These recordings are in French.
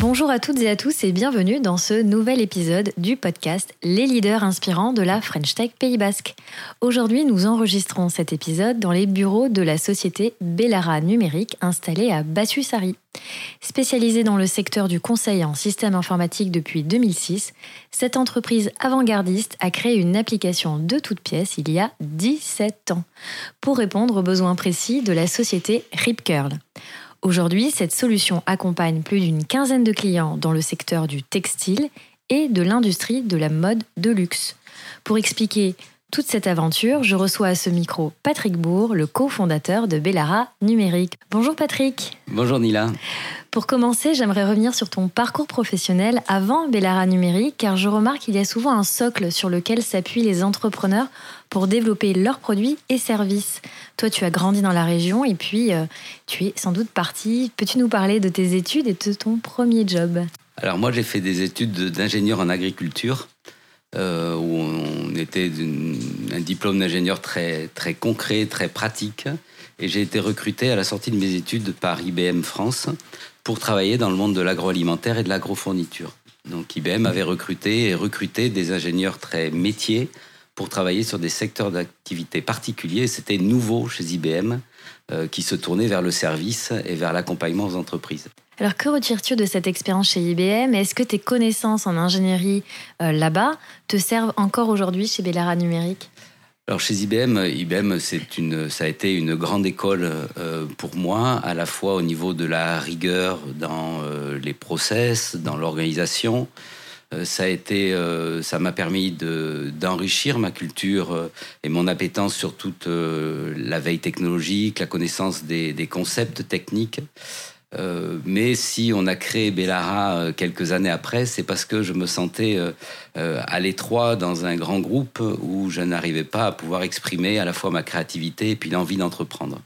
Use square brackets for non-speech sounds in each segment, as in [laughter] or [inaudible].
Bonjour à toutes et à tous et bienvenue dans ce nouvel épisode du podcast Les leaders inspirants de la French Tech Pays Basque. Aujourd'hui, nous enregistrons cet épisode dans les bureaux de la société Bellara Numérique installée à Bassusari. Spécialisée dans le secteur du conseil en système informatique depuis 2006, cette entreprise avant-gardiste a créé une application de toutes pièces il y a 17 ans pour répondre aux besoins précis de la société RipCurl. Aujourd'hui, cette solution accompagne plus d'une quinzaine de clients dans le secteur du textile et de l'industrie de la mode de luxe. Pour expliquer toute cette aventure, je reçois à ce micro Patrick Bourg, le cofondateur de Bellara Numérique. Bonjour Patrick. Bonjour Nila. Pour commencer, j'aimerais revenir sur ton parcours professionnel avant Bellara Numérique, car je remarque qu'il y a souvent un socle sur lequel s'appuient les entrepreneurs pour développer leurs produits et services. Toi, tu as grandi dans la région et puis euh, tu es sans doute parti. Peux-tu nous parler de tes études et de ton premier job? Alors moi, j'ai fait des études d'ingénieur en agriculture. Euh, où on était un diplôme d'ingénieur très, très concret, très pratique. Et j'ai été recruté à la sortie de mes études par IBM France pour travailler dans le monde de l'agroalimentaire et de l'agrofourniture. Donc IBM avait recruté et recruté des ingénieurs très métiers pour travailler sur des secteurs d'activité particuliers. C'était nouveau chez IBM euh, qui se tournait vers le service et vers l'accompagnement aux entreprises. Alors que retires-tu de cette expérience chez IBM Est-ce que tes connaissances en ingénierie euh, là-bas te servent encore aujourd'hui chez Bellara Numérique? Alors chez IBM, IBM une, ça a été une grande école euh, pour moi, à la fois au niveau de la rigueur dans les process, dans l'organisation, ça a été, euh, ça m'a permis d'enrichir ma culture euh, et mon appétence sur toute la veille technologique, la connaissance des, concepts techniques. mais si on a créé Bellara quelques années après, c'est parce que je me sentais à l'étroit dans un grand groupe où je n'arrivais pas à pouvoir exprimer à la fois ma créativité et puis l'envie d'entreprendre.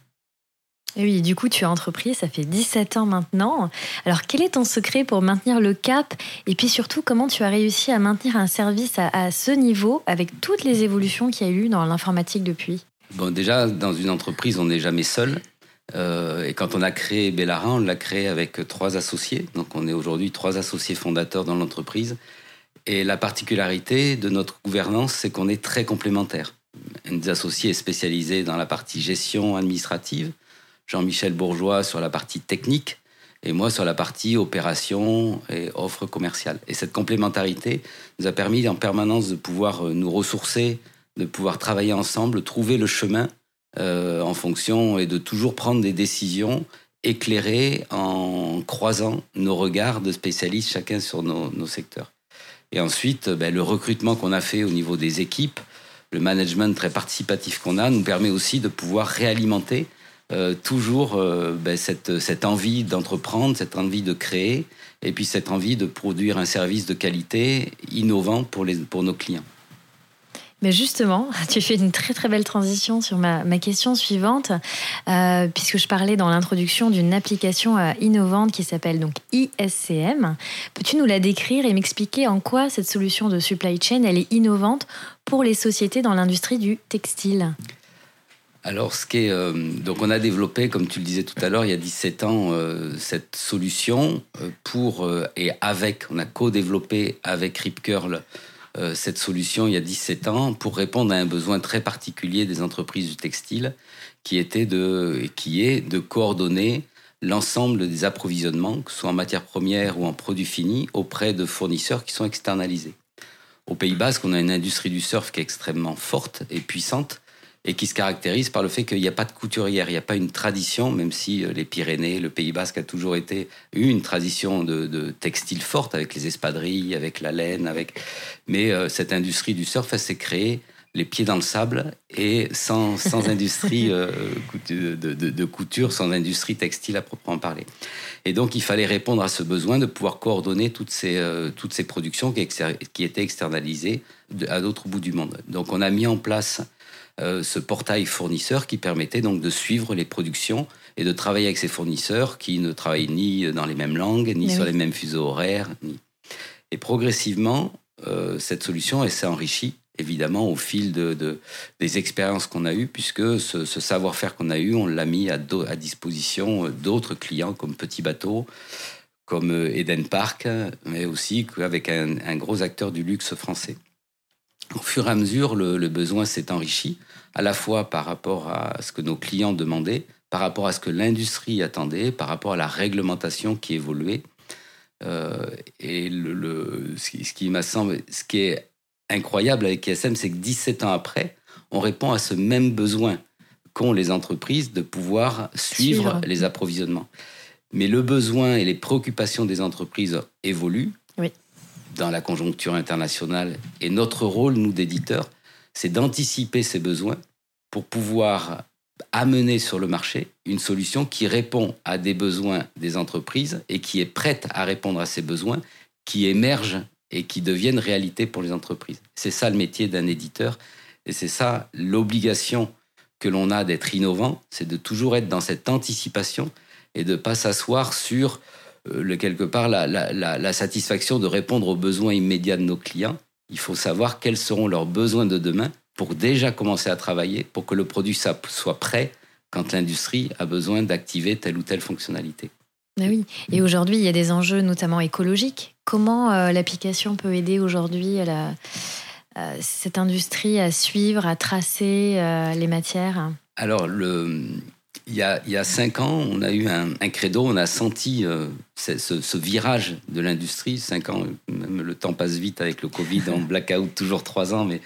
Et oui, du coup, tu as entrepris, ça fait 17 ans maintenant. Alors, quel est ton secret pour maintenir le cap? Et puis surtout, comment tu as réussi à maintenir un service à, ce niveau avec toutes les évolutions qu'il y a eu dans l'informatique depuis? Bon, déjà, dans une entreprise, on n'est jamais seul. Euh, et quand on a créé Bellara, on l'a créé avec trois associés. Donc, on est aujourd'hui trois associés fondateurs dans l'entreprise. Et la particularité de notre gouvernance, c'est qu'on est très complémentaires. Un des associés est spécialisé dans la partie gestion administrative. Jean-Michel Bourgeois sur la partie technique et moi sur la partie opération et offre commerciale. Et cette complémentarité nous a permis en permanence de pouvoir euh, nous ressourcer, de pouvoir travailler ensemble, trouver le chemin euh, en fonction et de toujours prendre des décisions éclairées en croisant nos regards de spécialistes chacun sur nos, secteurs. Et ensuite, ben, le recrutement qu'on a fait au niveau des équipes, le management très participatif qu'on a, nous permet aussi de pouvoir réalimenter euh, toujours euh, ben, cette, cette, envie d'entreprendre, cette envie de créer, et puis cette envie de produire un service de qualité innovant pour, les, pour nos clients. Mais justement, [laughs] tu fais une très très belle transition sur ma, question suivante, euh, puisque je parlais dans l'introduction d'une application innovante qui s'appelle donc ISCM. Peux-tu nous la décrire et m'expliquer en quoi cette solution de supply chain elle est innovante pour les sociétés dans l'industrie du textile? Alors, ce qui est, euh, donc on a développé, comme tu le disais tout à l'heure, il y a 17 ans, euh, cette solution euh, pour et avec, on a co-développé avec RipCurl cette solution il y a 17 ans pour répondre à un besoin très particulier des entreprises du textile, qui était de, qui est de coordonner l'ensemble des approvisionnements, que ce soit en matière première ou en produits finis, auprès de fournisseurs qui sont externalisés. Au Pays Basque, on a une industrie du surf qui est extrêmement forte et puissante et qui se caractérise par le fait qu'il n'y a pas de couturière, il n'y a pas une tradition, même si euh, les Pyrénées, le Pays Basque a toujours été eu une tradition de, textile forte avec les espadrilles, avec la laine, avec. Mais euh, cette industrie du surf, elle s'est créée les pieds dans le sable et sans, sans industrie [laughs] euh, de, de, couture, sans industrie textile à proprement parler. Et donc, il fallait répondre à ce besoin de pouvoir coordonner toutes ces, toutes ces productions qui, qui étaient externalisées à d'autres bouts du monde. Donc, on a mis en place ce portail fournisseur qui permettait donc de suivre les productions et de travailler avec ces fournisseurs qui ne travaillent ni dans les mêmes langues, ni sur les mêmes fuseaux horaires. Ni... Et progressivement, euh, cette solution s'est enrichie évidemment au fil de, des expériences qu'on a eues, puisque ce, savoir-faire qu'on a eu, on l'a mis à, à disposition d'autres clients comme Petit Bateau, comme Eden Park, mais aussi avec un, un gros acteur du luxe français. Au fur et à mesure, le, besoin s'est enrichi, à la fois par rapport à ce que nos clients demandaient, par rapport à ce que l'industrie attendait, par rapport à la réglementation qui évoluait. Euh, et le, ce qui, m'a semblé, ce qui est incroyable avec KSM, c'est que 17 ans après, on répond à ce même besoin qu'ont les entreprises de pouvoir suivre, les approvisionnements. Mais le besoin et les préoccupations des entreprises évoluent. Dans la conjoncture internationale. Et notre rôle, nous, d'éditeurs, c'est d'anticiper ces besoins pour pouvoir amener sur le marché une solution qui répond à des besoins des entreprises et qui est prête à répondre à ces besoins qui émergent et qui deviennent réalité pour les entreprises. C'est ça le métier d'un éditeur et c'est ça l'obligation que l'on a d'être innovant, c'est de toujours être dans cette anticipation et de ne pas s'asseoir sur le, quelque part la, satisfaction de répondre aux besoins immédiats de nos clients. Il faut savoir quels seront leurs besoins de demain pour déjà commencer à travailler pour que le produit soit prêt quand l'industrie a besoin d'activer telle ou telle fonctionnalité. Ah oui, et aujourd'hui, il y a des enjeux notamment écologiques. Comment euh, l'application peut aider aujourd'hui cette industrie à suivre, à tracer euh, les matières? Alors, le, il y, a, cinq ans, on a eu un, credo, on a senti euh, ce, virage de l'industrie. Cinq ans, même le temps passe vite avec le Covid, en [laughs] blackout, toujours trois ans, mais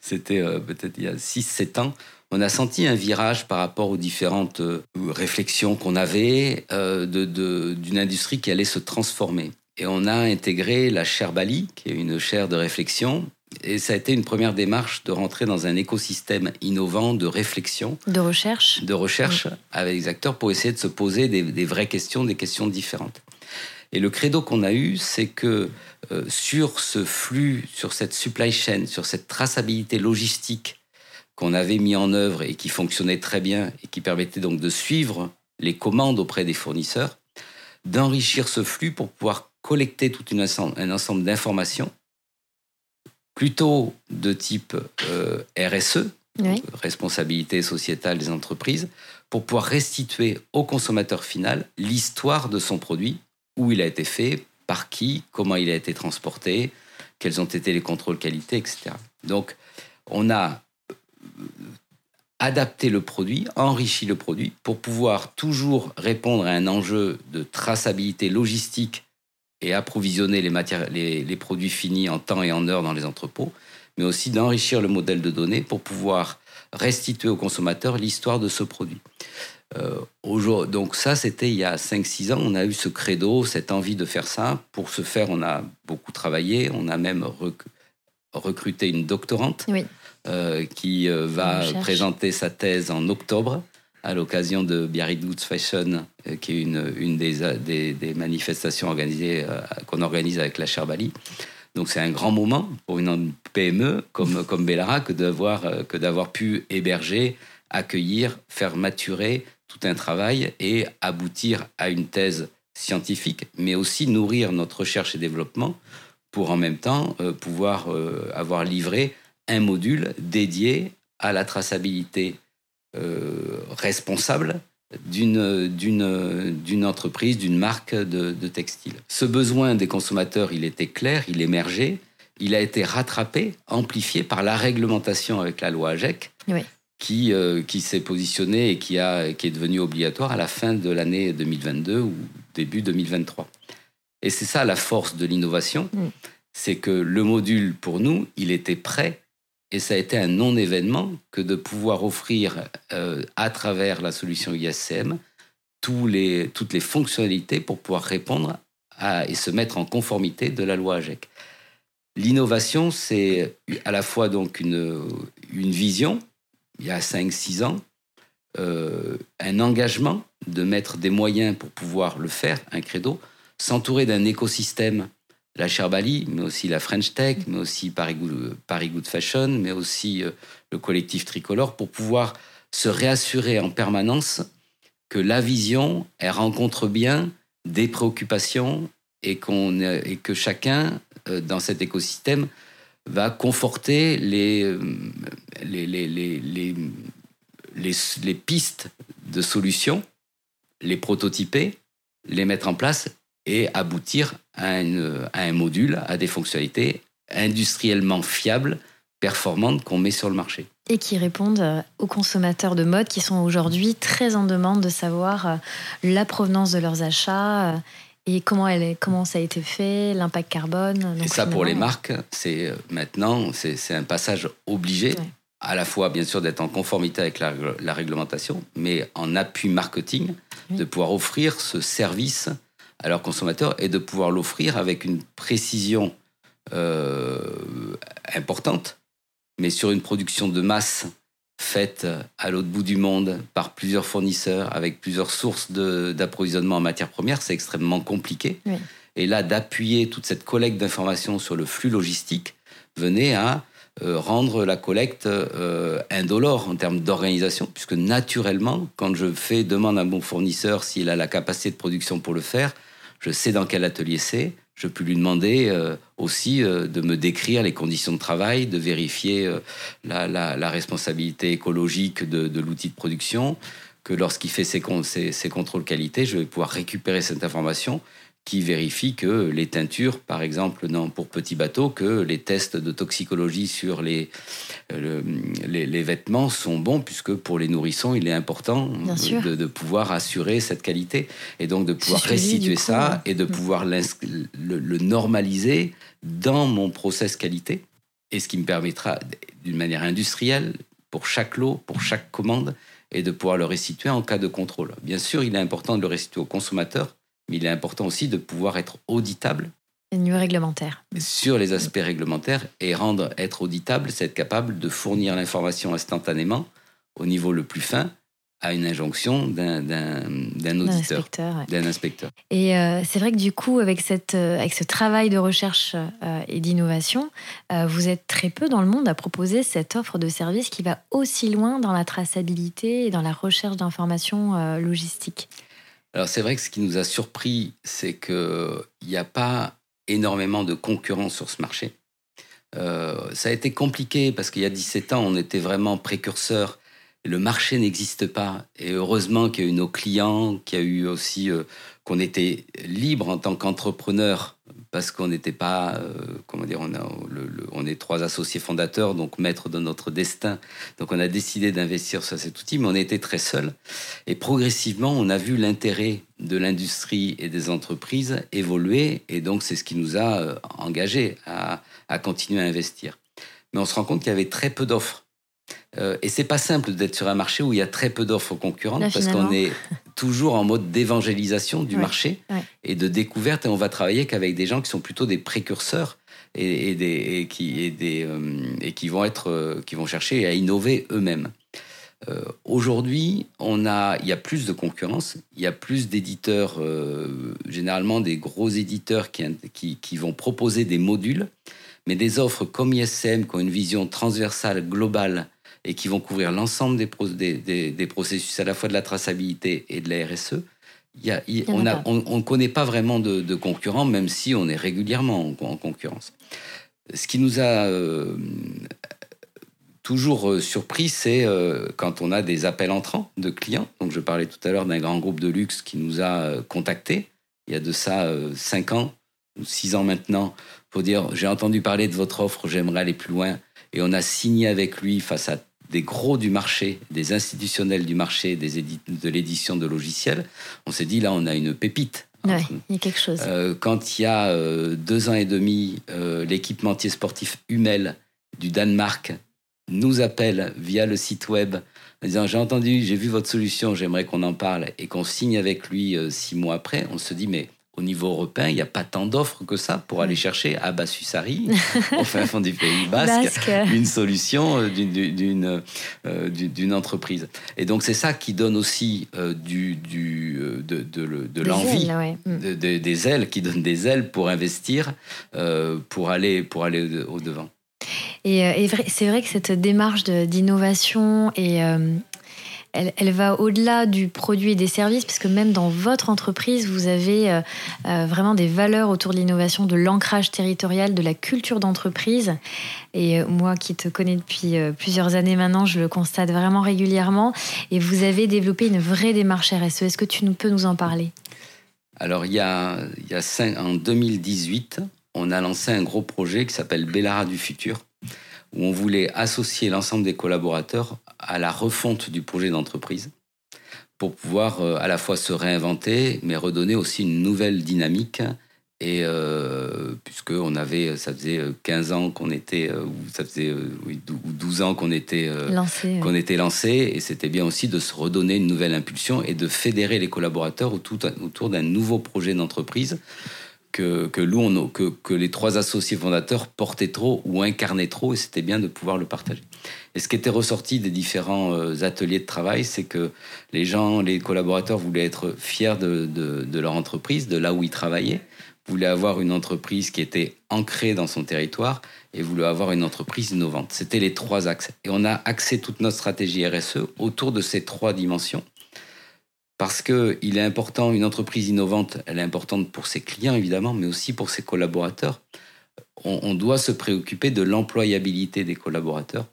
c'était euh, peut-être il y a six, sept ans. On a senti un virage par rapport aux différentes euh, réflexions qu'on avait d'une industrie qui allait se transformer. Et on a intégré la chaire Bali, qui est une chaire de réflexion, et ça a été une première démarche de rentrer dans un écosystème innovant de réflexion. De recherche. De recherche avec les acteurs pour essayer de se poser des, vraies questions, des questions différentes. Et le credo qu'on a eu, c'est que euh, sur ce flux, sur cette supply chain, sur cette traçabilité logistique qu'on avait mis en œuvre et qui fonctionnait très bien et qui permettait donc de suivre les commandes auprès des fournisseurs, d'enrichir ce flux pour pouvoir collecter tout un ensemble d'informations plutôt de type euh, RSE, responsabilité sociétale des entreprises, pour pouvoir restituer au consommateur final l'histoire de son produit, où il a été fait, par qui, comment il a été transporté, quels ont été les contrôles qualité, etc. Donc, on a euh, adapté le produit, enrichi le produit, pour pouvoir toujours répondre à un enjeu de traçabilité logistique et approvisionner les, matières, les, produits finis en temps et en heure dans les entrepôts, mais aussi d'enrichir le modèle de données pour pouvoir restituer au consommateur l'histoire de ce produit. Euh, donc ça, c'était il y a 5-6 ans, on a eu ce credo, cette envie de faire ça. Pour ce faire, on a beaucoup travaillé, on a même recruté une doctorante euh, qui euh, va présenter sa thèse en octobre à l'occasion de Biarritz Fashion, euh, qui est une, une des, manifestations organisées euh, qu'on organise avec la Cherbali. Donc c'est un grand moment pour une PME comme, [laughs] comme Bellara que d'avoir, euh, que d'avoir pu héberger, accueillir, faire maturer tout un travail et aboutir à une thèse scientifique, mais aussi nourrir notre recherche et développement pour en même temps pouvoir avoir livré un module dédié à la traçabilité euh, responsable d'une entreprise, d'une marque de, de, textile. Ce besoin des consommateurs, il était clair, il émergeait, il a été rattrapé, amplifié par la réglementation avec la loi AGEC, qui, euh, qui s'est positionnée et qui, a, qui est devenue obligatoire à la fin de l'année 2022 ou début 2023. Et c'est ça la force de l'innovation, mm. c'est que le module, pour nous, il était prêt et ça a été un non-événement que de pouvoir offrir euh, à travers la solution les, toutes les fonctionnalités pour pouvoir répondre et se mettre en conformité de la loi AGEC. L'innovation, c'est à la fois donc une, une vision, il y a 5-6 ans, euh, un engagement de mettre des moyens pour pouvoir le faire, un credo, s'entourer d'un écosystème, la Cherbali, mais aussi la French Tech, mais aussi Paris Good, Fashion, mais aussi euh, le collectif Tricolore, pour pouvoir se réassurer en permanence que la vision, elle rencontre bien des préoccupations et, et que chacun, euh, dans cet écosystème, va conforter les, les, les, les les, pistes de solutions, les prototyper, les mettre en place et aboutir à, un module, à des fonctionnalités industriellement fiables, performantes qu'on met sur le marché. Et qui répondent euh, aux consommateurs de mode qui sont aujourd'hui très en demande de savoir euh, la provenance de leurs achats euh, et comment, elle comment ça a été fait, l'impact carbone. et ça, pour les marques, c'est maintenant, c'est un passage obligé à la fois, bien sûr, d'être en conformité avec la, réglementation, mais en appui marketing, de pouvoir offrir ce service à leurs consommateurs et de pouvoir l'offrir avec une précision euh, importante, mais sur une production de masse faite à l'autre bout du monde par plusieurs fournisseurs, avec plusieurs sources d'approvisionnement en matières premières, c'est extrêmement compliqué. Et là, d'appuyer toute cette collecte d'informations sur le flux logistique venait à euh, rendre la collecte euh, indolore en termes d'organisation, puisque naturellement, quand je fais demande à mon fournisseur s'il a la capacité de production pour le faire, je sais dans quel atelier c'est. Je peux lui demander euh, aussi de me décrire les conditions de travail, de vérifier la, responsabilité écologique de, l'outil de production, que lorsqu'il fait ses, ses, contrôles qualité, je vais pouvoir récupérer cette information qui vérifie que les teintures, par exemple, non, pour petits bateaux, que les tests de toxicologie sur les, les, vêtements sont bons, puisque pour les nourrissons, il est important de, de, pouvoir assurer cette qualité et donc de pouvoir restituer ça et de mm. pouvoir le, le, normaliser dans mon process qualité. Et ce qui me permettra, d'une manière industrielle, pour chaque lot, pour chaque commande, et de pouvoir le restituer en cas de contrôle. Bien sûr, il est important de le restituer au consommateur, mais il est important aussi de pouvoir être auditable. Niveau réglementaire. Sur les aspects réglementaires et rendre être auditable, c'est être capable de fournir l'information instantanément au niveau le plus fin à une injonction d'un auditeur, d'un inspecteur. Et euh, c'est vrai que du coup, avec, cette, euh, avec ce travail de recherche euh, et d'innovation, vous êtes très peu dans le monde à proposer cette offre de service qui va aussi loin dans la traçabilité et dans la recherche d'informations logistiques. Alors c'est vrai que ce qui nous a surpris, c'est qu'il n'y a pas énormément de concurrence sur ce marché. Euh, ça a été compliqué parce qu'il y a 17 ans, on était vraiment précurseur. Le marché n'existe pas. Et heureusement qu'il y a eu nos clients, qu'il y a eu aussi euh, qu'on était libre en tant qu'entrepreneur parce qu'on n'était pas, euh, comment dire, on, a, on est trois associés fondateurs, donc maîtres de notre destin. Donc on a décidé d'investir sur cet outil, mais on était très seuls. Et progressivement, on a vu l'intérêt de l'industrie et des entreprises évoluer, et donc c'est ce qui nous a euh, engagés à, à continuer à investir. Mais on se rend compte qu'il y avait très peu d'offres. Euh, et c'est pas simple d'être sur un marché où il y a très peu d'offres concurrentes parce qu'on est [laughs] toujours en mode d'évangélisation du marché et de découverte et on va travailler qu'avec des gens qui sont plutôt des précurseurs et, des, qui, et des, euh, et qui vont être euh, qui vont chercher à innover eux-mêmes. Aujourd'hui, on a, il y a plus de concurrence, il y a plus d'éditeurs, généralement des gros éditeurs qui, qui, qui, vont proposer des modules, mais des offres comme ISM qui ont une vision transversale, globale et qui vont couvrir l'ensemble des, des, processus à la fois de la traçabilité et de la RSE, on ne connaît pas vraiment de, concurrents, même si on est régulièrement en, concurrence. Ce qui nous a euh, toujours euh, surpris, c'est euh, quand on a des appels entrants de clients. Donc, je parlais tout à l'heure d'un grand groupe de luxe qui nous a contactés il y a de ça cinq ans ou six ans maintenant pour dire j'ai entendu parler de votre offre, j'aimerais aller plus loin. Et on a signé avec lui face à des gros du marché, des institutionnels du marché, des de l'édition de logiciels, on s'est dit là, on a une pépite. Ouais, il y a quelque chose. quand il y a deux ans et demi, l'équipementier sportif Hummel du Danemark nous appelle via le site web en disant j'ai entendu, j'ai vu votre solution, j'aimerais qu'on en parle et qu'on signe avec lui six mois après, on se dit mais au niveau européen, il n'y a pas tant d'offres que ça pour aller chercher à Bassusari, [laughs] au fin fond du Pays Basque, une solution euh, euh, d'une entreprise. Et donc c'est ça qui donne aussi euh, du, du, de, de, l'envie, mm. des ailes, qui donne des ailes pour investir, pour aller, pour aller au-devant. Et, et c'est vrai que cette démarche d'innovation et elle, va au-delà du produit et des services, parce que même dans votre entreprise, vous avez euh, euh, vraiment des valeurs autour de l'innovation, de l'ancrage territorial, de la culture d'entreprise. Et euh, moi qui te connais depuis plusieurs années maintenant, je le constate vraiment régulièrement. Et vous avez développé une vraie démarche RSE. Est-ce que tu peux nous en parler? Alors, il y a, en 2018, on a lancé un gros projet qui s'appelle Bellara du futur où on voulait associer l'ensemble des collaborateurs à la refonte du projet d'entreprise pour pouvoir euh, à la fois se réinventer, mais redonner aussi une nouvelle dynamique. Et euh, puisque on avait, ça faisait 15 ans qu'on était, euh, ou ça faisait 12 ans qu'on était lancé, qu'on était lancé, et c'était bien aussi de se redonner une nouvelle impulsion et de fédérer les collaborateurs autour d'un nouveau projet d'entreprise que, que, que, que, les trois associés fondateurs portaient trop ou incarnaient trop, et c'était bien de pouvoir le partager. Et ce qui était ressorti des différents euh, ateliers de travail, c'est que les gens, les collaborateurs voulaient être fiers de, de, de, leur entreprise, de là où ils travaillaient, voulaient avoir une entreprise qui était ancrée dans son territoire et voulaient avoir une entreprise innovante. C'était les trois axes. Et on a axé toute notre stratégie RSE autour de ces trois dimensions parce qu'il est important, une entreprise innovante, elle est importante pour ses clients évidemment, mais aussi pour ses collaborateurs. On, doit se préoccuper de l'employabilité des collaborateurs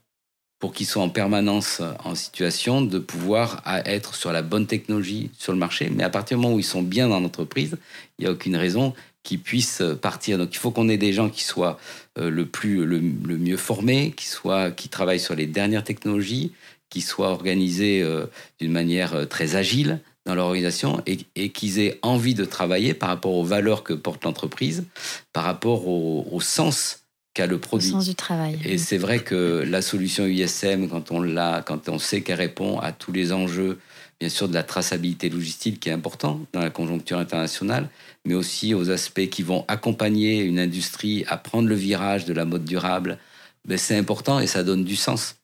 pour qu'ils soient en permanence en situation de pouvoir être sur la bonne technologie sur le marché. Mais à partir du moment où ils sont bien dans l'entreprise, il n'y a aucune raison qu'ils puissent partir. Donc il faut qu'on ait des gens qui soient euh, le, plus, le, mieux formés, qui, soient, qui travaillent sur les dernières technologies, qui soient organisés euh, d'une manière euh, très agile dans l'organisation et, qu'ils aient envie de travailler par rapport aux valeurs que porte l'entreprise, par rapport au, sens qu'a le produit. Au sens du travail. Et c'est vrai que la solution USM, quand on l'a, quand on sait qu'elle répond à tous les enjeux, bien sûr de la traçabilité logistique qui est important dans la conjoncture internationale, mais aussi aux aspects qui vont accompagner une industrie à prendre le virage de la mode durable, ben c'est important et ça donne du sens.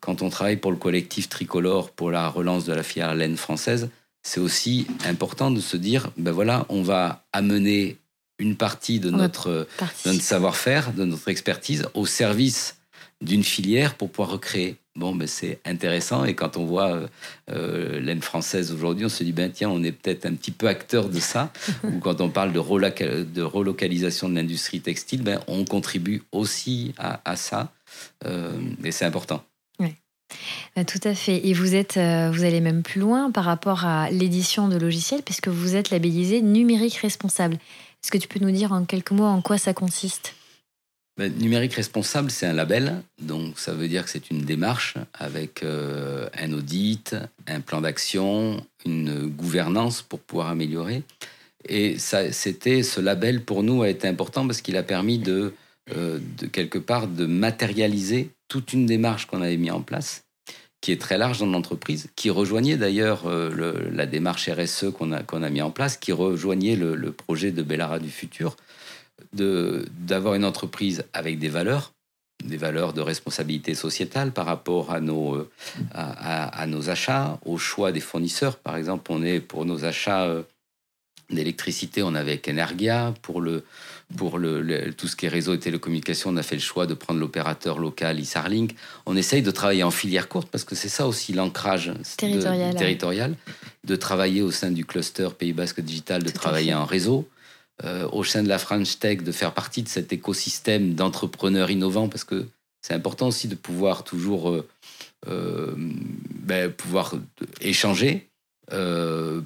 Quand on travaille pour le collectif tricolore pour la relance de la filière laine française, c'est aussi important de se dire, ben voilà, on va amener une partie de notre, savoir-faire, de notre expertise au service d'une filière pour pouvoir recréer. Bon, ben c'est intéressant et quand on voit euh, euh, l'aine française aujourd'hui, on se dit ben tiens, on est peut-être un petit peu acteur de ça. [laughs] Ou quand on parle de, relocalisation de l'industrie textile, ben on contribue aussi à, ça euh, et c'est important. Bah, tout à fait. Et vous êtes, euh, vous allez même plus loin par rapport à l'édition de logiciels, puisque vous êtes labellisé numérique responsable. Est-ce que tu peux nous dire en quelques mots en quoi ça consiste? Bah, Numérique responsable, c'est un label, donc ça veut dire que c'est une démarche avec euh, un audit, un plan d'action, une gouvernance pour pouvoir améliorer. Et c'était ce label pour nous a été important parce qu'il a permis de, euh, de quelque part de matérialiser toute une démarche qu'on avait mis en place, qui est très large dans l'entreprise, qui rejoignait d'ailleurs euh, la démarche RSE qu'on a, qu'on a mis en place, qui rejoignait le, projet de Bellara du futur, d'avoir une entreprise avec des valeurs, des valeurs de responsabilité sociétale par rapport à nos, euh, à, nos achats, au choix des fournisseurs. Par exemple, on est pour nos achats euh, d'électricité, on avait avec Energia. Pour, le, pour le, tout ce qui est réseau et télécommunications, on a fait le choix de prendre l'opérateur local Isarlink. On essaye de travailler en filière courte parce que c'est ça aussi l'ancrage territorial, de, travailler au sein du cluster Pays Basque Digital, de travailler en réseau. Euh, au sein de la French Tech, de faire partie de cet écosystème d'entrepreneurs innovants parce que c'est important aussi de pouvoir toujours euh, euh, ben, pouvoir échanger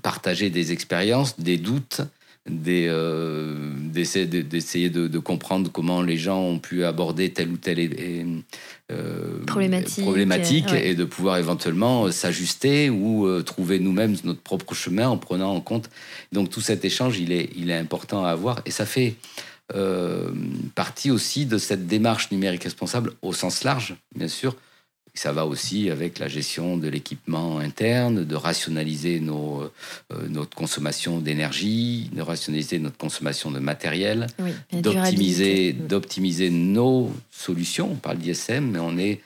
partager des expériences, des doutes, des, euh, d'essayer de, comprendre comment les gens ont pu aborder telle ou telle euh, problématique, problématique et de pouvoir éventuellement s'ajuster ou euh, trouver nous-mêmes notre propre chemin en prenant en compte. Donc tout cet échange, il est, il est important à avoir et ça fait euh, partie aussi de cette démarche numérique responsable au sens large, bien sûr, ça va aussi avec la gestion de l'équipement interne, de rationaliser nos, euh, notre consommation d'énergie, de rationaliser notre consommation de matériel, d'optimiser, d'optimiser nos solutions. On parle d'ISM, mais on est,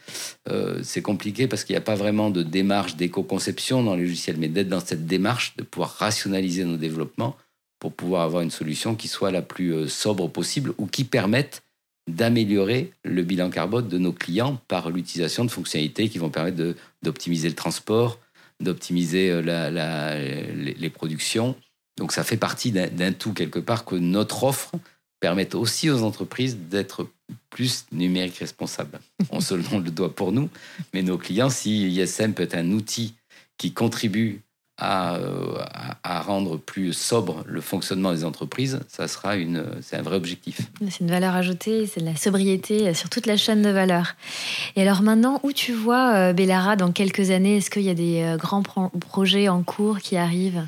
euh, c'est compliqué parce qu'il n'y a pas vraiment de démarche d'éco-conception dans les logiciels, mais d'être dans cette démarche de pouvoir rationaliser nos développements pour pouvoir avoir une solution qui soit la plus euh, sobre possible ou qui permette d'améliorer le bilan carbone de nos clients par l'utilisation de fonctionnalités qui vont permettre d'optimiser le transport, d'optimiser euh, les, productions. Donc ça fait partie d'un tout quelque part que notre offre permette aussi aux entreprises d'être plus numériques responsables. [laughs] On se le doit pour nous, mais nos clients, si ISM peut être un outil qui contribue euh, à, rendre plus sobre le fonctionnement des entreprises, ça sera une, c'est un vrai objectif. C'est une valeur ajoutée, c'est de la sobriété sur toute la chaîne de valeur. Et alors maintenant, où tu vois euh, Bellara dans quelques années Est-ce qu'il y a des euh, grands projets en cours qui arrivent?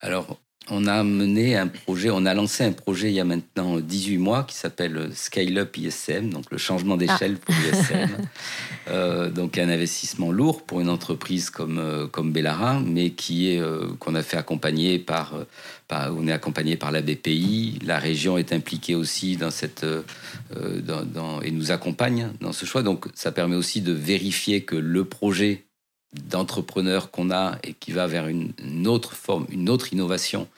Alors, on a mené un projet, on a lancé un projet il y a maintenant 18 mois qui s'appelle Scale Up ISM, donc le changement d'échelle pour ISM. euh, donc un investissement lourd pour une entreprise comme, euh, comme Bellara, mais qui est euh, qu'on a fait accompagner par, par, on est accompagné par la BPI. La région est impliquée aussi dans cette dans, dans, et nous accompagne dans ce choix. Donc ça permet aussi de vérifier que le projet d'entrepreneurs qu'on a et qui va vers une, autre forme, une autre innovation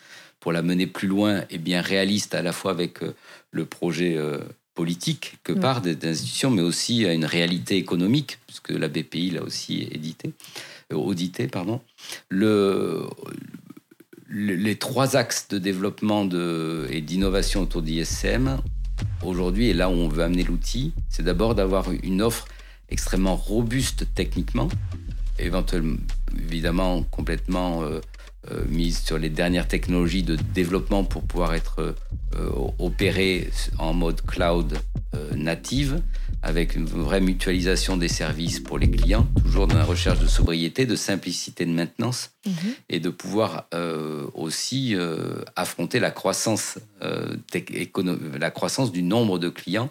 pour la mener plus loin et bien réaliste à la fois avec euh, le projet euh, politique que part des, institutions, mais aussi à une réalité économique, puisque la BPI l'a aussi édité, euh, audité. Pardon. Le, les trois axes de développement de, et d'innovation autour d'ISM, aujourd'hui, et là où on veut amener l'outil, c'est d'abord d'avoir une offre extrêmement robuste techniquement, éventuellement, évidemment, complètement euh, euh, mise sur les dernières technologies de développement pour pouvoir être euh, opéré en mode cloud native, avec une vraie mutualisation des services pour les clients, toujours dans la recherche de sobriété, de simplicité de maintenance, mhm. et de pouvoir aussi affronter la croissance, la croissance du nombre de clients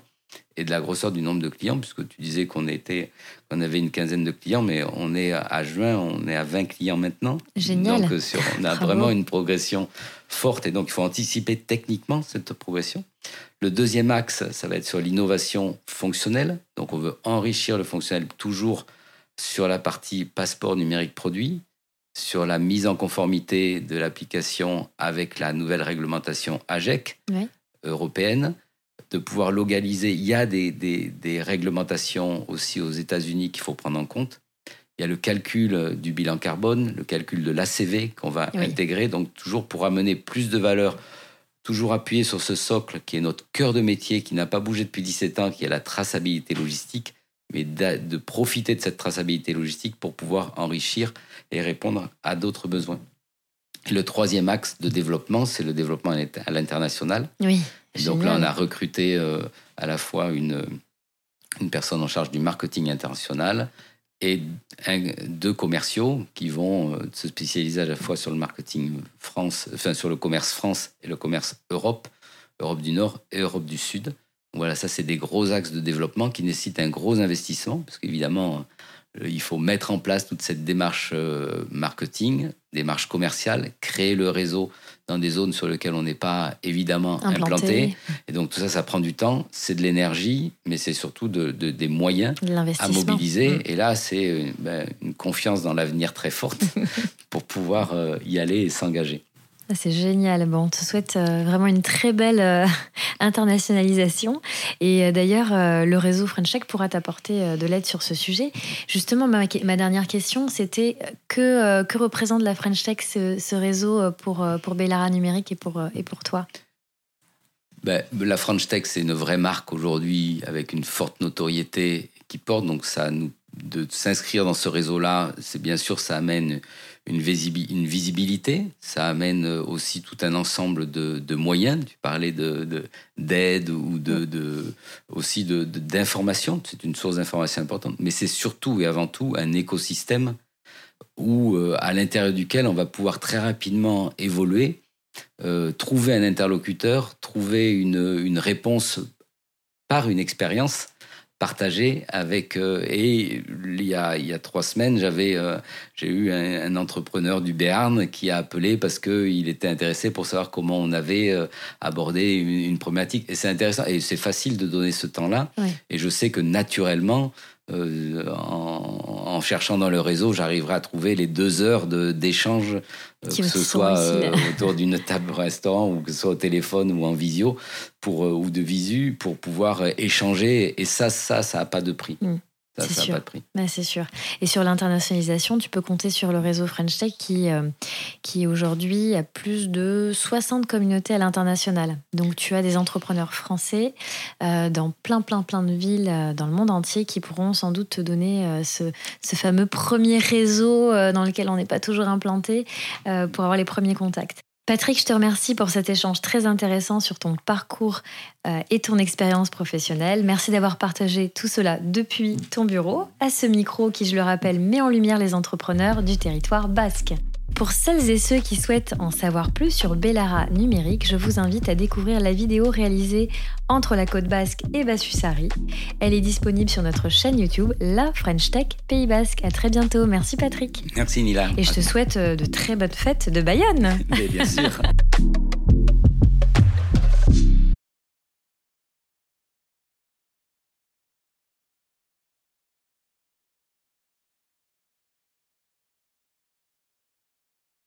et de la grosseur du nombre de clients, puisque tu disais qu'on était, qu'on avait une quinzaine de clients, mais on est à juin, on est à 20 clients maintenant. Génial. Donc sur, on a vraiment une progression forte et donc il faut anticiper techniquement cette progression. Le deuxième axe, ça va être sur l'innovation fonctionnelle. Donc on veut enrichir le fonctionnel toujours sur la partie passeport numérique produit, sur la mise en conformité de l'application avec la nouvelle réglementation AGEC européenne de pouvoir localiser. Il y a des, réglementations aussi aux États-Unis qu'il faut prendre en compte. Il y a le calcul du bilan carbone, le calcul de l'ACV qu'on va intégrer, donc toujours pour amener plus de valeur, toujours appuyer sur ce socle qui est notre cœur de métier, qui n'a pas bougé depuis 17 ans, qui est la traçabilité logistique, mais de profiter de cette traçabilité logistique pour pouvoir enrichir et répondre à d'autres besoins. Le troisième axe de développement, c'est le développement à l'international. Oui. Donc là, on a recruté euh, à la fois une, une personne en charge du marketing international et deux commerciaux qui vont euh, se spécialiser à la fois sur le marketing France, enfin sur le commerce France et le commerce Europe, Europe du Nord et Europe du Sud. Voilà, ça c'est des gros axes de développement qui nécessitent un gros investissement parce qu'évidemment euh, il faut mettre en place toute cette démarche marketing, démarche commerciale, créer le réseau dans des zones sur lesquelles on n'est pas évidemment implanté. Et donc tout ça, ça prend du temps, c'est de l'énergie, mais c'est surtout de, des moyens à mobiliser. Mm. Et là, c'est euh, ben, une confiance dans l'avenir très forte [laughs] pour pouvoir y aller et s'engager. Ah, c'est génial. Bon, on te souhaite euh, vraiment une très belle euh, [laughs] internationalisation. Et euh, d'ailleurs, le réseau French Tech pourra t'apporter de l'aide sur ce sujet. Justement, ma, dernière question, c'était que, que représente la French Tech, ce, réseau pour, pour Bellara Numérique et pour, et pour toi? Ben, La French Tech, c'est une vraie marque aujourd'hui avec une forte notoriété qui porte. Donc, ça de s'inscrire dans ce réseau-là, c'est bien sûr, ça amène une, visibilité, ça amène aussi tout un ensemble de, moyens. Tu parlais de d'aide ou de, de aussi d'information. C'est une source d'information importante, mais c'est surtout et avant tout un écosystème où euh, à l'intérieur duquel on va pouvoir très rapidement évoluer, euh, trouver un interlocuteur, trouver une, une réponse par une expérience partagé avec euh, et il y a il y a trois semaines j'avais euh, j'ai eu un, entrepreneur du Béarn qui a appelé parce que il était intéressé pour savoir comment on avait euh, abordé une, problématique. Et c'est intéressant et c'est facile de donner ce temps là et je sais que naturellement euh, en, cherchant dans le réseau, j'arriverai à trouver les deux heures d'échange, que ce soit euh, autour d'une table restaurant ou que ce soit au téléphone ou en visio pour, ou de visu pour pouvoir échanger. Et ça, ça, ça n'a pas de prix. Mm. Ça, ça pas de prix. Bah, c'est sûr. Et sur l'internationalisation, tu peux compter sur le réseau French Tech qui, euh, qui aujourd'hui a plus de 60 communautés à l'international. Donc tu as des entrepreneurs français euh, dans plein, plein, plein de villes euh, dans le monde entier qui pourront sans doute te donner ce, ce, fameux premier réseau dans lequel on n'est pas toujours implanté pour avoir les premiers contacts. Patrick, je te remercie pour cet échange très intéressant sur ton parcours euh, et ton expérience professionnelle. Merci d'avoir partagé tout cela depuis ton bureau, à ce micro qui, je le rappelle, met en lumière les entrepreneurs du territoire basque. Pour celles et ceux qui souhaitent en savoir plus sur Bellara numérique, je vous invite à découvrir la vidéo réalisée entre la côte basque et Bassussari. Elle est disponible sur notre chaîne YouTube La French Tech Pays Basque. À très bientôt. Merci Patrick. Merci Nila. Et je te souhaite euh, de très bonnes fêtes de Bayonne. bien sûr. [laughs]